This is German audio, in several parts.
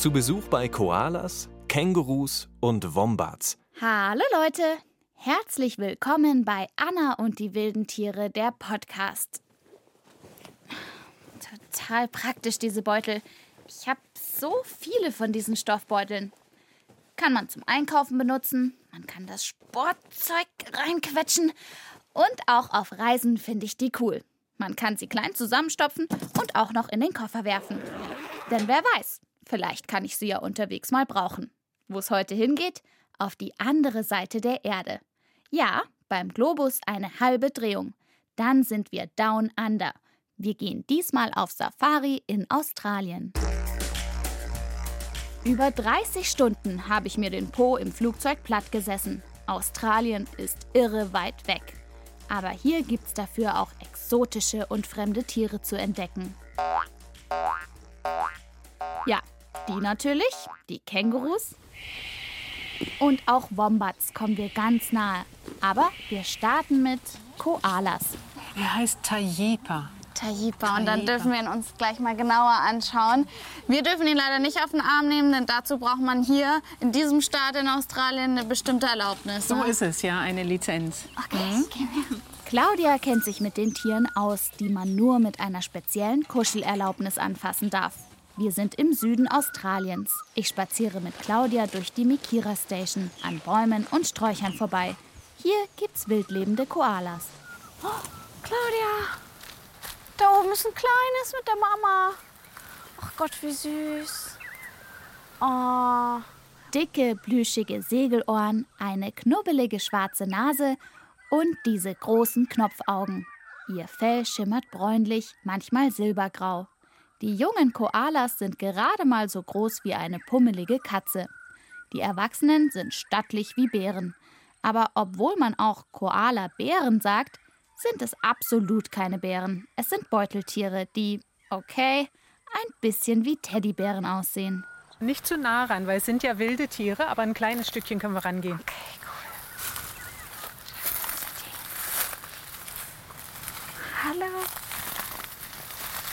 Zu Besuch bei Koalas, Kängurus und Wombats. Hallo Leute, herzlich willkommen bei Anna und die wilden Tiere, der Podcast. Total praktisch diese Beutel. Ich habe so viele von diesen Stoffbeuteln. Kann man zum Einkaufen benutzen, man kann das Sportzeug reinquetschen und auch auf Reisen finde ich die cool. Man kann sie klein zusammenstopfen und auch noch in den Koffer werfen. Denn wer weiß, vielleicht kann ich sie ja unterwegs mal brauchen. Wo es heute hingeht? Auf die andere Seite der Erde. Ja, beim Globus eine halbe Drehung. Dann sind wir down under. Wir gehen diesmal auf Safari in Australien. Über 30 Stunden habe ich mir den Po im Flugzeug platt gesessen. Australien ist irre weit weg. Aber hier gibt's dafür auch exotische und fremde Tiere zu entdecken. Ja, die natürlich, die Kängurus. Und auch Wombats kommen wir ganz nahe. Aber wir starten mit Koalas. Er heißt Tajipa. Tajipa. Und dann dürfen wir ihn uns gleich mal genauer anschauen. Wir dürfen ihn leider nicht auf den Arm nehmen, denn dazu braucht man hier in diesem Staat in Australien eine bestimmte Erlaubnis. So ne? ist es, ja, eine Lizenz. Okay, gehen wir. Claudia kennt sich mit den Tieren aus, die man nur mit einer speziellen Kuschelerlaubnis anfassen darf. Wir sind im Süden Australiens. Ich spaziere mit Claudia durch die Mikira Station, an Bäumen und Sträuchern vorbei. Hier gibt's wildlebende Koalas. Oh, Claudia, da oben ist ein kleines mit der Mama. Ach Gott, wie süß. Oh, Dicke, plüschige Segelohren, eine knubbelige schwarze Nase und diese großen Knopfaugen. Ihr Fell schimmert bräunlich, manchmal silbergrau. Die jungen Koalas sind gerade mal so groß wie eine pummelige Katze. Die Erwachsenen sind stattlich wie Bären. Aber obwohl man auch Koala-Bären sagt, sind es absolut keine Bären. Es sind Beuteltiere, die, okay, ein bisschen wie Teddybären aussehen. Nicht zu nah ran, weil es sind ja wilde Tiere, aber ein kleines Stückchen können wir rangehen. hallo.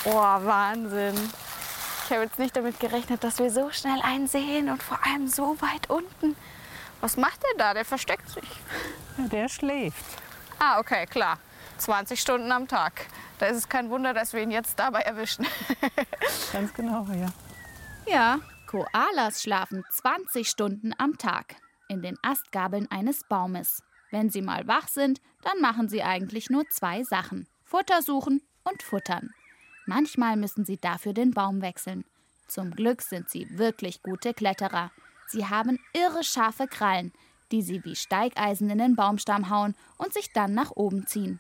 Oh, Wahnsinn. Ich habe jetzt nicht damit gerechnet, dass wir so schnell einen sehen und vor allem so weit unten. Was macht der da? Der versteckt sich. Ja, der schläft. Ah, okay, klar. 20 Stunden am Tag. Da ist es kein Wunder, dass wir ihn jetzt dabei erwischen. Ganz genau, ja. Ja, Koalas schlafen 20 Stunden am Tag in den Astgabeln eines Baumes. Wenn sie mal wach sind, dann machen sie eigentlich nur zwei Sachen. Futter suchen und futtern. Manchmal müssen sie dafür den Baum wechseln. Zum Glück sind sie wirklich gute Kletterer. Sie haben irre scharfe Krallen, die sie wie Steigeisen in den Baumstamm hauen und sich dann nach oben ziehen.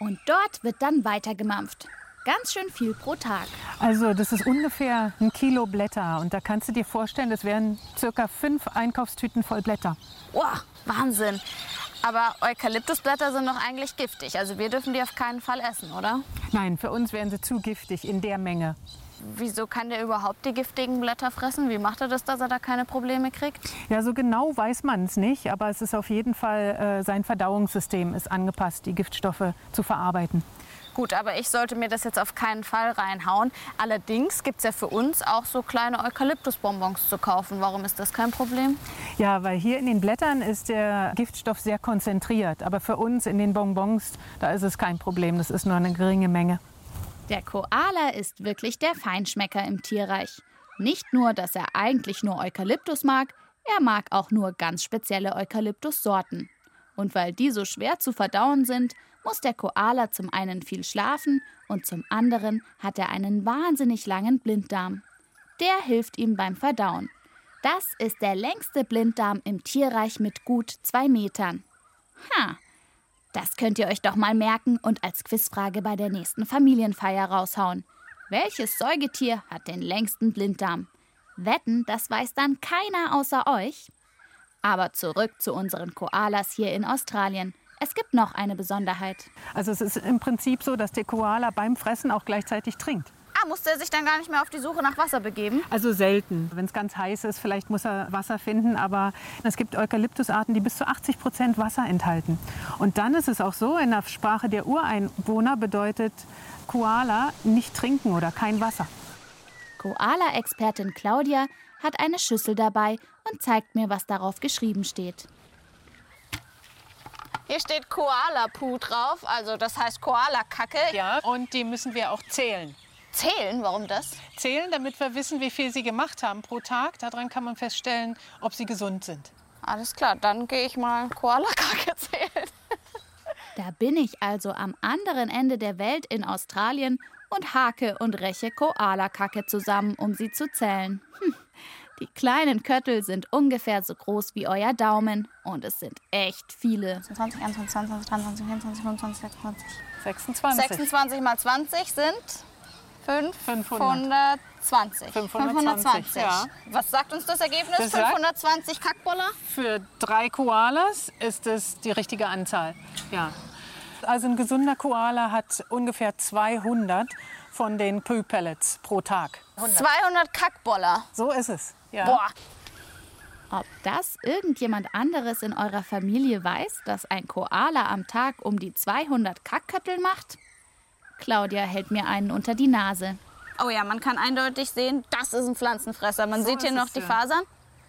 Und dort wird dann weitergemampft. Ganz schön viel pro Tag. Also das ist ungefähr ein Kilo Blätter. Und da kannst du dir vorstellen, das wären circa fünf Einkaufstüten voll Blätter. Wow, Wahnsinn. Aber Eukalyptusblätter sind doch eigentlich giftig. Also wir dürfen die auf keinen Fall essen, oder? Nein, für uns wären sie zu giftig in der Menge. Wieso kann der überhaupt die giftigen Blätter fressen? Wie macht er das, dass er da keine Probleme kriegt? Ja, so genau weiß man es nicht, aber es ist auf jeden Fall, äh, sein Verdauungssystem ist angepasst, die Giftstoffe zu verarbeiten. Gut, aber ich sollte mir das jetzt auf keinen Fall reinhauen. Allerdings gibt es ja für uns auch so kleine Eukalyptusbonbons zu kaufen. Warum ist das kein Problem? Ja, weil hier in den Blättern ist der Giftstoff sehr konzentriert. Aber für uns in den Bonbons, da ist es kein Problem. Das ist nur eine geringe Menge. Der Koala ist wirklich der Feinschmecker im Tierreich. Nicht nur, dass er eigentlich nur Eukalyptus mag, er mag auch nur ganz spezielle Eukalyptussorten. Und weil die so schwer zu verdauen sind, muss der Koala zum einen viel schlafen und zum anderen hat er einen wahnsinnig langen Blinddarm. Der hilft ihm beim Verdauen. Das ist der längste Blinddarm im Tierreich mit gut zwei Metern. Ha, das könnt ihr euch doch mal merken und als Quizfrage bei der nächsten Familienfeier raushauen. Welches Säugetier hat den längsten Blinddarm? Wetten, das weiß dann keiner außer euch? Aber zurück zu unseren Koalas hier in Australien. Es gibt noch eine Besonderheit. Also es ist im Prinzip so, dass der Koala beim Fressen auch gleichzeitig trinkt. Ah, muss er sich dann gar nicht mehr auf die Suche nach Wasser begeben? Also selten. Wenn es ganz heiß ist, vielleicht muss er Wasser finden. Aber es gibt Eukalyptusarten, die bis zu 80 Prozent Wasser enthalten. Und dann ist es auch so, in der Sprache der Ureinwohner bedeutet Koala nicht trinken oder kein Wasser. Koala-Expertin Claudia hat eine Schüssel dabei und zeigt mir, was darauf geschrieben steht. Hier steht Koala-Puh drauf, also das heißt Koala-Kacke. Ja, und die müssen wir auch zählen. Zählen, warum das? Zählen, damit wir wissen, wie viel sie gemacht haben pro Tag. Daran kann man feststellen, ob sie gesund sind. Alles klar, dann gehe ich mal Koala-Kacke zählen. Da bin ich also am anderen Ende der Welt in Australien und hake und räche Koala-Kacke zusammen, um sie zu zählen. Hm. Die kleinen Köttel sind ungefähr so groß wie euer Daumen und es sind echt viele. 20, 21, 22, 23, 24, 25, 26. 26. 26 mal 20 sind 5, 500. 520. 520, ja. Was sagt uns das Ergebnis? Das sagt- 520 Kackboller? Für drei Koalas ist es die richtige Anzahl. Ja. Also ein gesunder Koala hat ungefähr 200 von den Poo-Pellets pro Tag. 200 Kackboller. So ist es. Ja. Boah. Ob das irgendjemand anderes in eurer Familie weiß, dass ein Koala am Tag um die 200 Kackköttel macht? Claudia hält mir einen unter die Nase. Oh ja, man kann eindeutig sehen, das ist ein Pflanzenfresser. Man So sieht hier noch die ja. Fasern.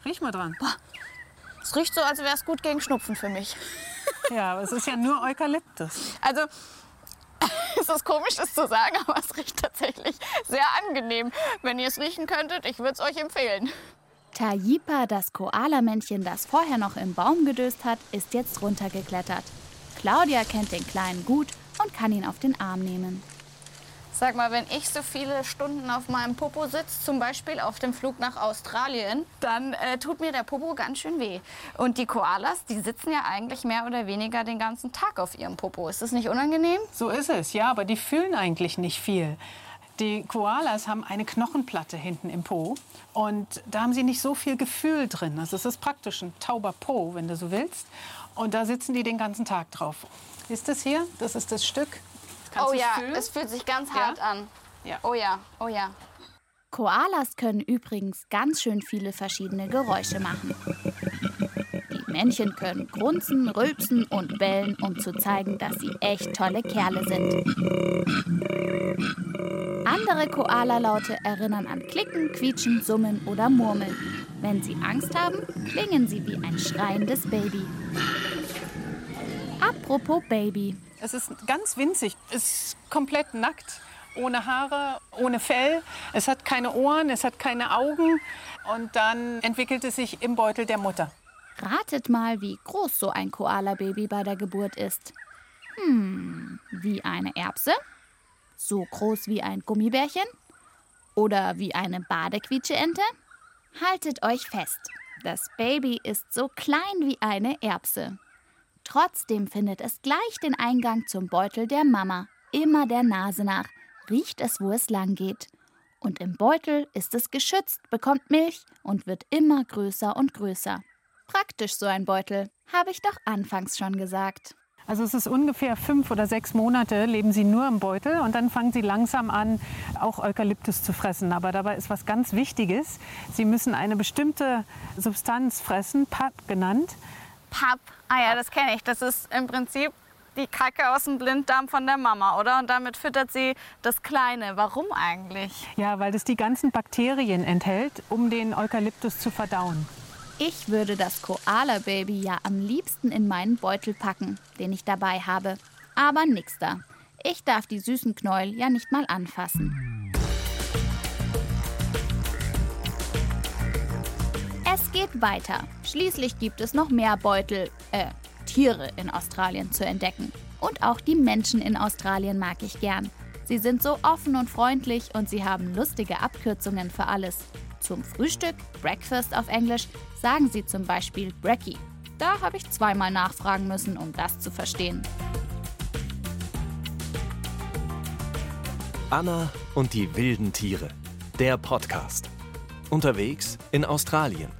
Riech mal dran. Es riecht so, als wäre es gut gegen Schnupfen für mich. Ja, aber es ist ja nur Eukalyptus. Also, es ist komisch, das zu sagen, aber es riecht tatsächlich sehr angenehm. Wenn ihr es riechen könntet, ich würde es euch empfehlen. Tayipa, das Koalamännchen, das vorher noch im Baum gedöst hat, ist jetzt runtergeklettert. Claudia kennt den Kleinen gut und kann ihn auf den Arm nehmen. Sag mal, wenn ich so viele Stunden auf meinem Popo sitze, zum Beispiel auf dem Flug nach Australien, dann äh, tut mir der Popo ganz schön weh. Und die Koalas, die sitzen ja eigentlich mehr oder weniger den ganzen Tag auf ihrem Popo. Ist das nicht unangenehm? So ist es, ja, aber die fühlen eigentlich nicht viel. Die Koalas haben eine Knochenplatte hinten im Po und da haben sie nicht so viel Gefühl drin. Also es ist praktisch ein tauber Po, wenn du so willst. Und da sitzen die den ganzen Tag drauf. Ist das hier? Das ist das Stück. Kannst oh ja, fühlen? es fühlt sich ganz Ja? hart an. Ja. Oh ja, oh ja. Koalas können übrigens ganz schön viele verschiedene Geräusche machen. Die Männchen können grunzen, rülpsen und bellen, um zu zeigen, dass sie echt tolle Kerle sind. Andere Koala-Laute erinnern an Klicken, Quietschen, Summen oder Murmeln. Wenn sie Angst haben, klingen sie wie ein schreiendes Baby. Apropos Baby. Es ist ganz winzig. Es ist komplett nackt, ohne Haare, ohne Fell. Es hat keine Ohren, es hat keine Augen. Und dann entwickelt es sich im Beutel der Mutter. Ratet mal, wie groß so ein Koala-Baby bei der Geburt ist. Hm, wie eine Erbse? So groß wie ein Gummibärchen? Oder wie eine Badequietscheente? Haltet euch fest, das Baby ist so klein wie eine Erbse. Trotzdem findet es gleich den Eingang zum Beutel der Mama, immer der Nase nach, riecht es, wo es lang geht. Und im Beutel ist es geschützt, bekommt Milch und wird immer größer und größer. Praktisch so ein Beutel, habe ich doch anfangs schon gesagt. Also es ist ungefähr fünf oder sechs Monate leben sie nur im Beutel und dann fangen sie langsam an, auch Eukalyptus zu fressen. Aber dabei ist was ganz Wichtiges. Sie müssen eine bestimmte Substanz fressen, PAP genannt. Papp. Ah ja, das kenne ich. Das ist im Prinzip die Kacke aus dem Blinddarm von der Mama, oder? Und damit füttert sie das Kleine. Warum eigentlich? Ja, weil das die ganzen Bakterien enthält, um den Eukalyptus zu verdauen. Ich würde das Koala-Baby ja am liebsten in meinen Beutel packen, den ich dabei habe. Aber nix da. Ich darf die süßen Knäuel ja nicht mal anfassen. Es geht weiter. Schließlich gibt es noch mehr Beutel, äh, Tiere in Australien zu entdecken. Und auch die Menschen in Australien mag ich gern. Sie sind so offen und freundlich und sie haben lustige Abkürzungen für alles. Zum Frühstück, Breakfast auf Englisch, sagen sie zum Beispiel Brekkie. Da habe ich zweimal nachfragen müssen, um das zu verstehen. Anna und die wilden Tiere. Der Podcast. Unterwegs in Australien.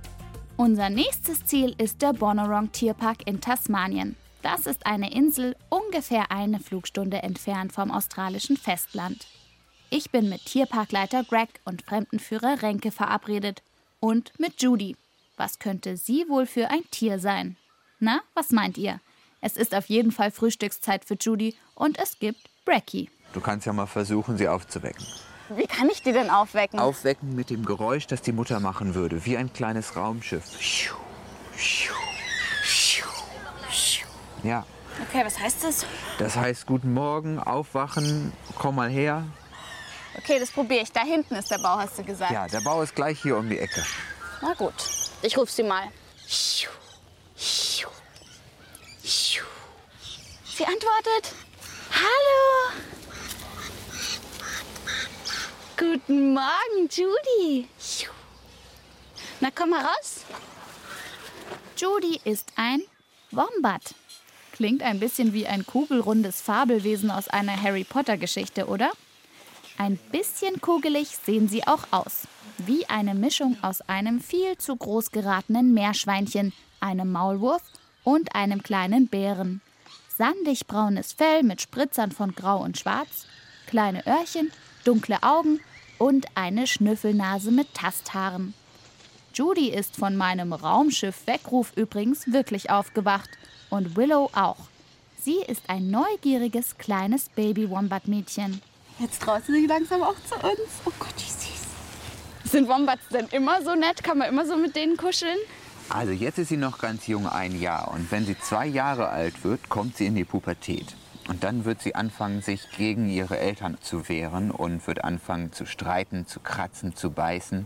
Unser nächstes Ziel ist der Bonorong Tierpark in Tasmanien. Das ist eine Insel ungefähr eine Flugstunde entfernt vom australischen Festland. Ich bin mit Tierparkleiter Greg und Fremdenführer Renke verabredet. Und mit Judy. Was könnte sie wohl für ein Tier sein? Na, was meint ihr? Es ist auf jeden Fall Frühstückszeit für Judy und es gibt Brekkie. Du kannst ja mal versuchen, sie aufzuwecken. Wie kann ich die denn aufwecken? Aufwecken mit dem Geräusch, das die Mutter machen würde, wie ein kleines Raumschiff. Ja, Okay, was heißt das? das heißt guten Morgen, aufwachen, komm mal her. Okay, das probiere ich. Da hinten ist der Bau, hast du gesagt. Ja, der Bau ist gleich hier um die Ecke. Na gut. Ich ruf sie mal. Sie antwortet. Hallo. Guten Morgen, Judy. Na, komm mal raus. Judy ist ein Wombat. Klingt ein bisschen wie ein kugelrundes Fabelwesen aus einer Harry Potter-Geschichte, oder? Ein bisschen kugelig sehen sie auch aus. Wie eine Mischung aus einem viel zu groß geratenen Meerschweinchen, einem Maulwurf und einem kleinen Bären. Sandig braunes Fell mit Spritzern von Grau und Schwarz, kleine Öhrchen, dunkle Augen und eine Schnüffelnase mit Tasthaaren. Judy ist von meinem Raumschiff-Weckruf übrigens wirklich aufgewacht. Und Willow auch. Sie ist ein neugieriges kleines Baby-Wombat-Mädchen. Jetzt traut sie sich langsam auch zu uns. Oh Gott, wie süß. Sind Wombats denn immer so nett? Kann man immer so mit denen kuscheln? Also jetzt ist sie noch ganz jung, ein Jahr. Und wenn sie zwei Jahre alt wird, kommt sie in die Pubertät. Und dann wird sie anfangen, sich gegen ihre Eltern zu wehren und wird anfangen zu streiten, zu kratzen, zu beißen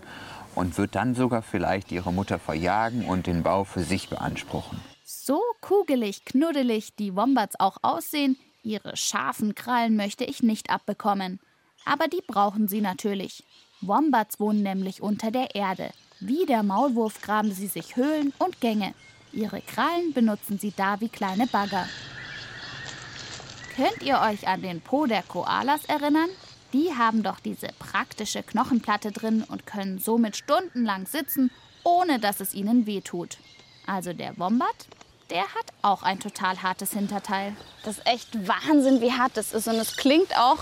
und wird dann sogar vielleicht ihre Mutter verjagen und den Bau für sich beanspruchen. So kugelig, knuddelig die Wombats auch aussehen, ihre scharfen Krallen möchte ich nicht abbekommen. Aber die brauchen sie natürlich. Wombats wohnen nämlich unter der Erde. Wie der Maulwurf graben sie sich Höhlen und Gänge. Ihre Krallen benutzen sie da wie kleine Bagger. Könnt ihr euch an den Po der Koalas erinnern? Die haben doch diese praktische Knochenplatte drin und können somit stundenlang sitzen, ohne dass es ihnen wehtut. Also der Wombat, der hat auch ein total hartes Hinterteil. Das ist echt Wahnsinn, wie hart das ist. Und es klingt auch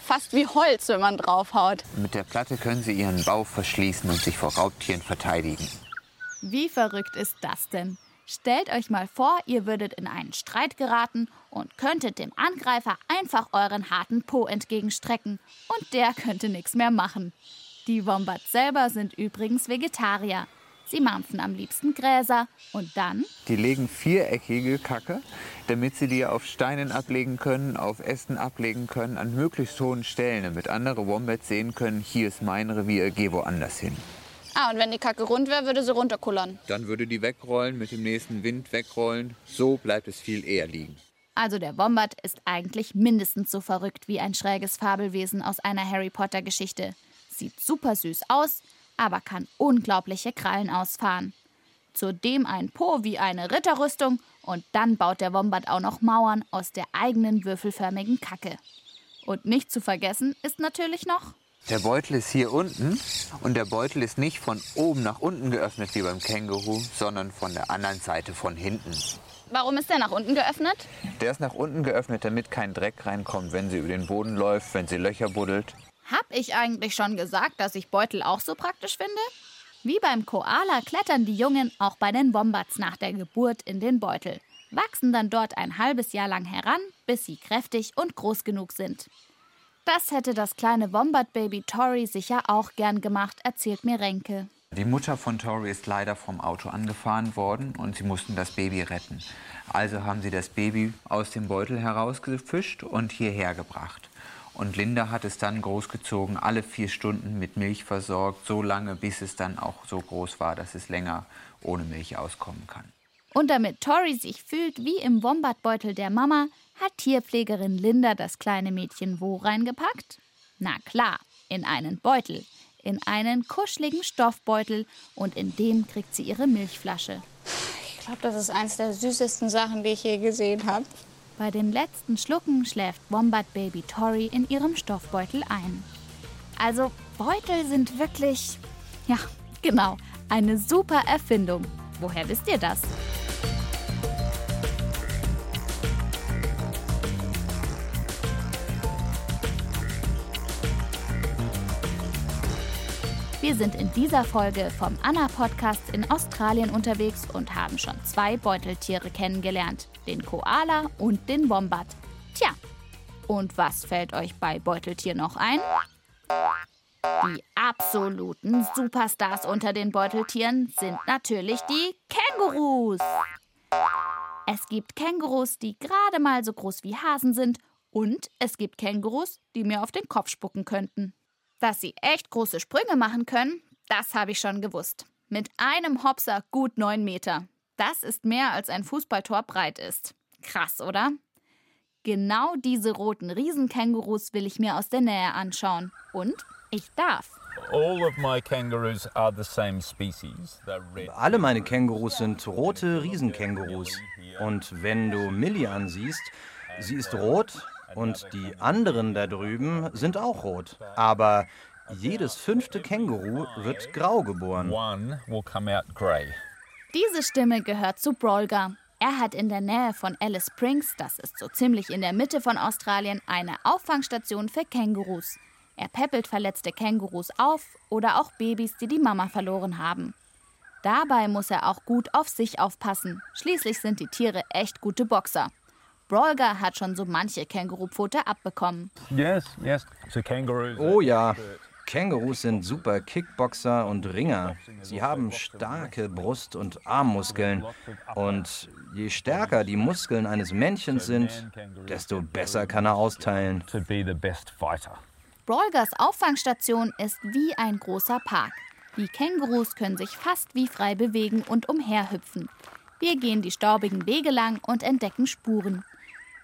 fast wie Holz, wenn man draufhaut. Mit der Platte können sie ihren Bau verschließen und sich vor Raubtieren verteidigen. Wie verrückt ist das denn? Stellt euch mal vor, ihr würdet in einen Streit geraten und könntet dem Angreifer einfach euren harten Po entgegenstrecken und der könnte nichts mehr machen. Die Wombats selber sind übrigens Vegetarier. Sie mampfen am liebsten Gräser und dann Die legen viereckige Kacke, damit sie die auf Steinen ablegen können, auf Ästen ablegen können, an möglichst hohen Stellen, damit andere Wombats sehen können, hier ist mein Revier, geh woanders hin. Ah, und wenn die Kacke rund wäre, würde sie runterkullern. Dann würde die wegrollen, mit dem nächsten Wind wegrollen. So bleibt es viel eher liegen. Also der Wombat ist eigentlich mindestens so verrückt wie ein schräges Fabelwesen aus einer Harry Potter Geschichte. Sieht super süß aus, aber kann unglaubliche Krallen ausfahren. Zudem ein Po wie eine Ritterrüstung und dann baut der Wombat auch noch Mauern aus der eigenen würfelförmigen Kacke. Und nicht zu vergessen ist natürlich noch Der Beutel ist hier unten und der Beutel ist nicht von oben nach unten geöffnet wie beim Känguru, sondern von der anderen Seite von hinten. Warum ist der nach unten geöffnet? Der ist nach unten geöffnet, damit kein Dreck reinkommt, wenn sie über den Boden läuft, wenn sie Löcher buddelt. Hab ich eigentlich schon gesagt, dass ich Beutel auch so praktisch finde? Wie beim Koala klettern die Jungen auch bei den Wombats nach der Geburt in den Beutel, wachsen dann dort ein halbes Jahr lang heran, bis sie kräftig und groß genug sind. Das hätte das kleine Wombat-Baby Tori sicher auch gern gemacht, erzählt mir Renke. Die Mutter von Tori ist leider vom Auto angefahren worden und sie mussten das Baby retten. Also haben sie das Baby aus dem Beutel herausgefischt und hierher gebracht. Und Linda hat es dann großgezogen, alle vier Stunden mit Milch versorgt, so lange, bis es dann auch so groß war, dass es länger ohne Milch auskommen kann. Und damit Tori sich fühlt wie im Wombat-Beutel der Mama, hat Tierpflegerin Linda das kleine Mädchen wo reingepackt? Na klar, in einen Beutel. In einen kuscheligen Stoffbeutel und in dem kriegt sie ihre Milchflasche. Ich glaube, das ist eins der süßesten Sachen, die ich je gesehen habe. Bei den letzten Schlucken schläft Wombat Baby Tori in ihrem Stoffbeutel ein. Also Beutel sind wirklich, ja, genau, eine super Erfindung. Woher wisst ihr das? Wir sind in dieser Folge vom Anna-Podcast in Australien unterwegs und haben schon zwei Beuteltiere kennengelernt, den Koala und den Wombat. Tja, Und was fällt euch bei Beuteltier noch ein? Die absoluten Superstars unter den Beuteltieren sind natürlich die Kängurus. Es gibt Kängurus, die gerade mal so groß wie Hasen sind und es gibt Kängurus, die mir auf den Kopf spucken könnten. Dass sie echt große Sprünge machen können, das habe ich schon gewusst. Mit einem Hopser gut neun Meter. Das ist mehr als ein Fußballtor breit ist. Krass, oder? Genau diese roten Riesenkängurus will ich mir aus der Nähe anschauen. Und ich darf. Alle meine Kängurus sind rote Riesenkängurus. Und wenn du Millie ansiehst, sie ist rot und die anderen da drüben sind auch rot. Aber jedes fünfte Känguru wird grau geboren. Diese Stimme gehört zu Brolga. Er hat in der Nähe von Alice Springs, das ist so ziemlich in der Mitte von Australien, eine Auffangstation für Kängurus. Er peppelt verletzte Kängurus auf oder auch Babys, die die Mama verloren haben. Dabei muss er auch gut auf sich aufpassen. Schließlich sind die Tiere echt gute Boxer. Brolga hat schon so manche Kängurupfote abbekommen. Yes, yes. So oh ja, Kängurus sind super Kickboxer und Ringer. Sie haben starke Brust- und Armmuskeln. Und je stärker die Muskeln eines Männchens sind, desto besser kann er austeilen. Brolgers Auffangstation ist wie ein großer Park. Die Kängurus können sich fast wie frei bewegen und umherhüpfen. Wir gehen die staubigen Wege lang und entdecken Spuren.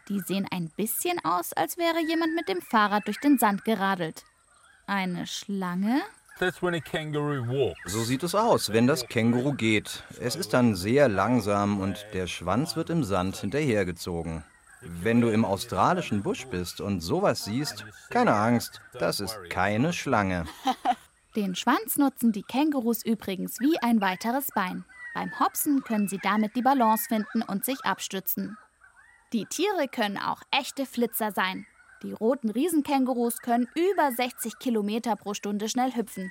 Die sehen ein bisschen aus, als wäre jemand mit dem Fahrrad durch den Sand geradelt. Eine Schlange? So sieht es aus, wenn das Känguru geht. Es ist dann sehr langsam und der Schwanz wird im Sand hinterhergezogen. Wenn du im australischen Busch bist und sowas siehst, keine Angst, das ist keine Schlange. Den Schwanz nutzen die Kängurus übrigens wie ein weiteres Bein. Beim Hopsen können sie damit die Balance finden und sich abstützen. Die Tiere können auch echte Flitzer sein. Die roten Riesenkängurus können über 60 Kilometer pro Stunde schnell hüpfen.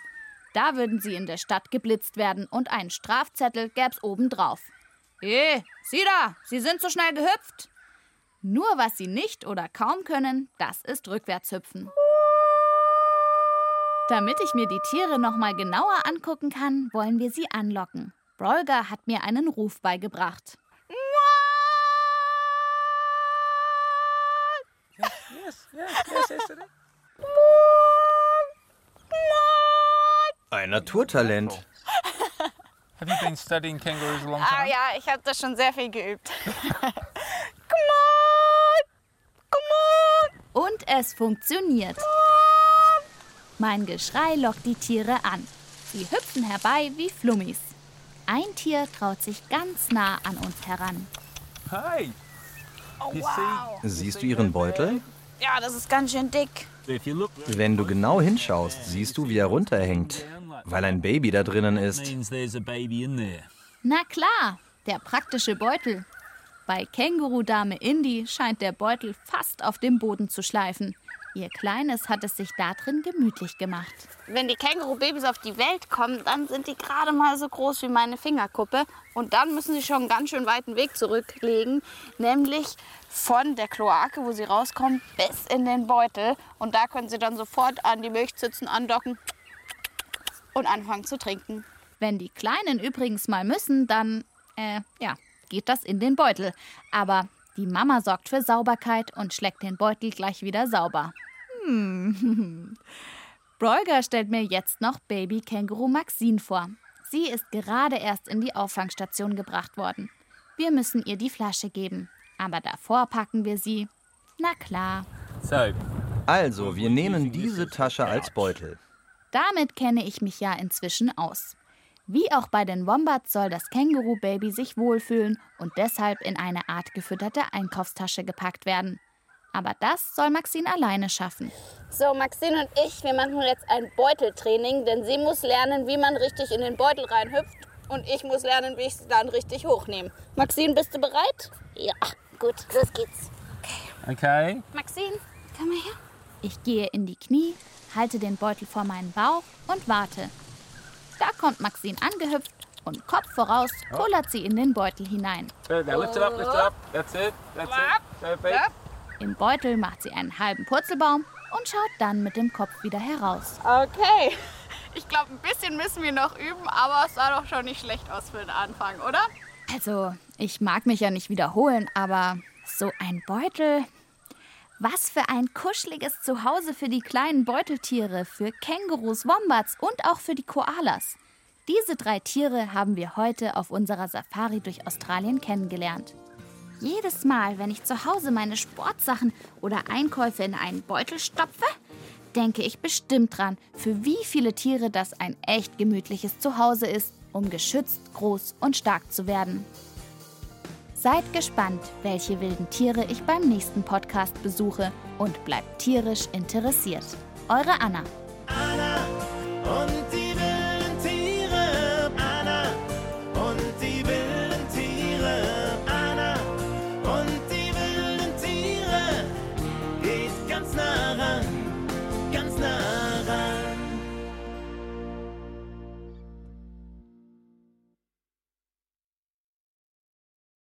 Da würden sie in der Stadt geblitzt werden und einen Strafzettel gäb's obendrauf. Eh, sieh da, sie sind so schnell gehüpft. Nur was sie nicht oder kaum können, das ist Rückwärtshüpfen. Damit ich mir die Tiere noch mal genauer angucken kann, wollen wir sie anlocken. Brolga hat mir einen Ruf beigebracht. Ein Naturtalent. Have you been studying kangaroos a long ah, time? Ah, ja, ich habe das schon sehr viel geübt. come on! Come on! Und es funktioniert. Mein Geschrei lockt die Tiere an. Sie hüpfen herbei wie Flummis. Ein Tier traut sich ganz nah an uns heran. Hi! Oh, wow. Siehst du ihren Beutel? Ja, das ist ganz schön dick. Wenn du genau hinschaust, siehst du, wie er runterhängt, weil ein Baby da drinnen ist. Na klar, der praktische Beutel. Bei Känguru-Dame Indy scheint der Beutel fast auf dem Boden zu schleifen. Ihr Kleines hat es sich da drin gemütlich gemacht. Wenn die Känguru-Babys auf die Welt kommen, dann sind die gerade mal so groß wie meine Fingerkuppe. Und dann müssen sie schon einen ganz schön weiten Weg zurücklegen, nämlich von der Kloake, wo sie rauskommen, bis in den Beutel. Und da können sie dann sofort an die Milchzitzen andocken und anfangen zu trinken. Wenn die Kleinen übrigens mal müssen, dann, äh, ja, geht das in den Beutel. Aber die Mama sorgt für Sauberkeit und schlägt den Beutel gleich wieder sauber. Hm. Brolga stellt mir jetzt noch Baby-Känguru Maxine vor. Sie ist gerade erst in die Auffangstation gebracht worden. Wir müssen ihr die Flasche geben. Aber davor packen wir sie. Na klar. Also, wir nehmen diese Tasche als Beutel. Damit kenne ich mich ja inzwischen aus. Wie auch bei den Wombats soll das Känguru-Baby sich wohlfühlen und deshalb in eine Art gefütterte Einkaufstasche gepackt werden. Aber das soll Maxine alleine schaffen. So, Maxine und ich, wir machen jetzt ein Beuteltraining, denn sie muss lernen, wie man richtig in den Beutel reinhüpft und ich muss lernen, wie ich sie dann richtig hochnehme. Maxine, bist du bereit? Ja, gut, los geht's. Okay. okay. Maxine, komm mal her. Ich gehe in die Knie, halte den Beutel vor meinen Bauch und warte, da kommt Maxine angehüpft und Kopf voraus kullert sie in den Beutel hinein. Im Beutel macht sie einen halben Purzelbaum und schaut dann mit dem Kopf wieder heraus. Okay, ich glaube, ein bisschen müssen wir noch üben, aber es sah doch schon nicht schlecht aus für den Anfang, oder? Also, ich mag mich ja nicht wiederholen, aber so ein Beutel. Was für ein kuscheliges Zuhause für die kleinen Beuteltiere, für Kängurus, Wombats und auch für die Koalas. Diese drei Tiere haben wir heute auf unserer Safari durch Australien kennengelernt. Jedes Mal, wenn ich zu Hause meine Sportsachen oder Einkäufe in einen Beutel stopfe, denke ich bestimmt dran, für wie viele Tiere das ein echt gemütliches Zuhause ist, um geschützt, groß und stark zu werden. Seid gespannt, welche wilden Tiere ich beim nächsten Podcast besuche und bleibt tierisch interessiert. Eure Anna. Anna und